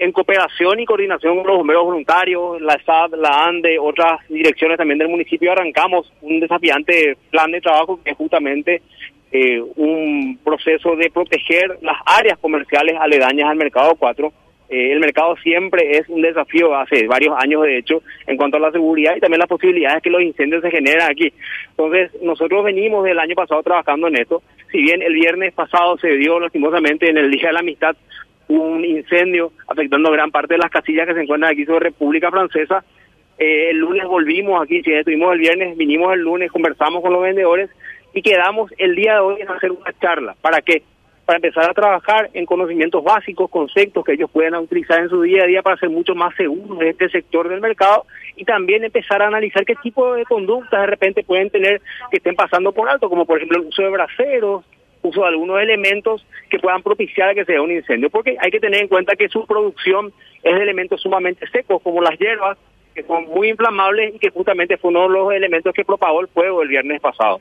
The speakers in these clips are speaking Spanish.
en cooperación y coordinación con los bomberos voluntarios, la SAD, la ANDE, otras direcciones también del municipio, arrancamos un desafiante plan de trabajo que es justamente eh, un proceso de proteger las áreas comerciales aledañas al mercado 4. Eh, el mercado siempre es un desafío, hace varios años de hecho, en cuanto a la seguridad y también las posibilidades que los incendios se generan aquí. Entonces, nosotros venimos del año pasado trabajando en esto. Si bien el viernes pasado se dio lastimosamente en el Día de la Amistad un incendio afectando gran parte de las casillas que se encuentran aquí sobre República Francesa, eh, el lunes volvimos aquí, si estuvimos el viernes, vinimos el lunes, conversamos con los vendedores y quedamos el día de hoy en hacer una charla. ¿Para qué? Para empezar a trabajar en conocimientos básicos, conceptos que ellos puedan utilizar en su día a día para ser mucho más seguros en este sector del mercado y también empezar a analizar qué tipo de conductas de repente pueden tener que estén pasando por alto, como por ejemplo el uso de braceros, uso de algunos elementos que puedan propiciar que se dé un incendio, porque hay que tener en cuenta que su producción es de elementos sumamente secos, como las hierbas, que son muy inflamables y que justamente fue uno de los elementos que propagó el fuego el viernes pasado.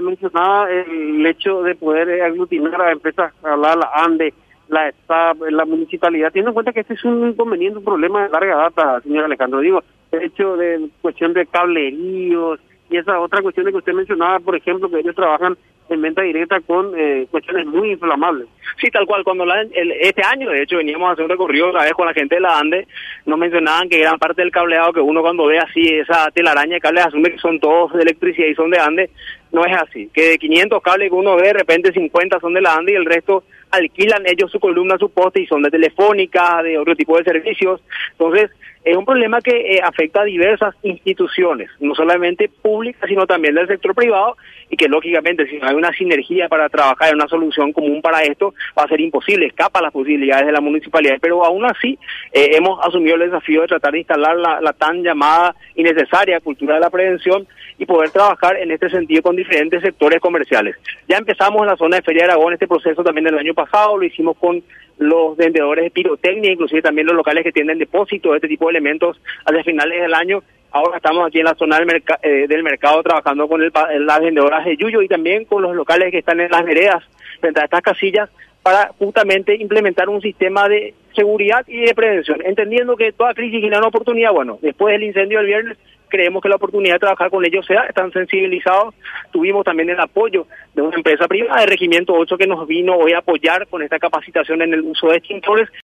Mencionaba el hecho de poder aglutinar a empresas, hablar la ANDE, la STAP, la municipalidad, teniendo en cuenta que este es un inconveniente, un problema de larga data, señor Alejandro. Digo, el hecho de cuestión de cableríos y esa otra cuestión que usted mencionaba, por ejemplo, que ellos trabajan en venta directa con eh, cuestiones muy inflamables. Sí, tal cual. Cuando la, este año, de hecho, veníamos a hacer un recorrido otra vez con la gente de la ANDE, nos mencionaban que gran parte del cableado que uno cuando ve así esa telaraña de cables asume que son todos de electricidad y son de ANDE. No es así. Que de 500 cables que uno ve, de repente 50 son de la ANDE y el resto alquilan ellos su columna, su poste y son de telefónica, de otro tipo de servicios. Entonces, es un problema que eh, afecta a diversas instituciones, no solamente públicas, sino también del sector privado, y que lógicamente si no hay una sinergia para trabajar en una solución común para esto, va a ser imposible, escapa las posibilidades de la municipalidad. Pero aún así, eh, hemos asumido el desafío de tratar de instalar la, la tan llamada y necesaria cultura de la prevención y poder trabajar en este sentido con diferentes sectores comerciales. Ya empezamos en la zona de Feria de Aragón este proceso también el año pasado, lo hicimos con los vendedores de pirotecnia, inclusive también los locales que tienen depósitos, este tipo de elementos hacia finales del año. Ahora estamos aquí en la zona del, eh, del mercado trabajando con el, las vendedoras de Yuyo y también con los locales que están en las veredas frente a estas casillas para justamente implementar un sistema de seguridad y de prevención, entendiendo que toda crisis genera una oportunidad. Bueno, después del incendio del viernes creemos que la oportunidad de trabajar con ellos sea, están sensibilizados. Tuvimos también el apoyo de una empresa privada de Regimiento 8 que nos vino hoy a apoyar con esta capacitación en el uso de extintores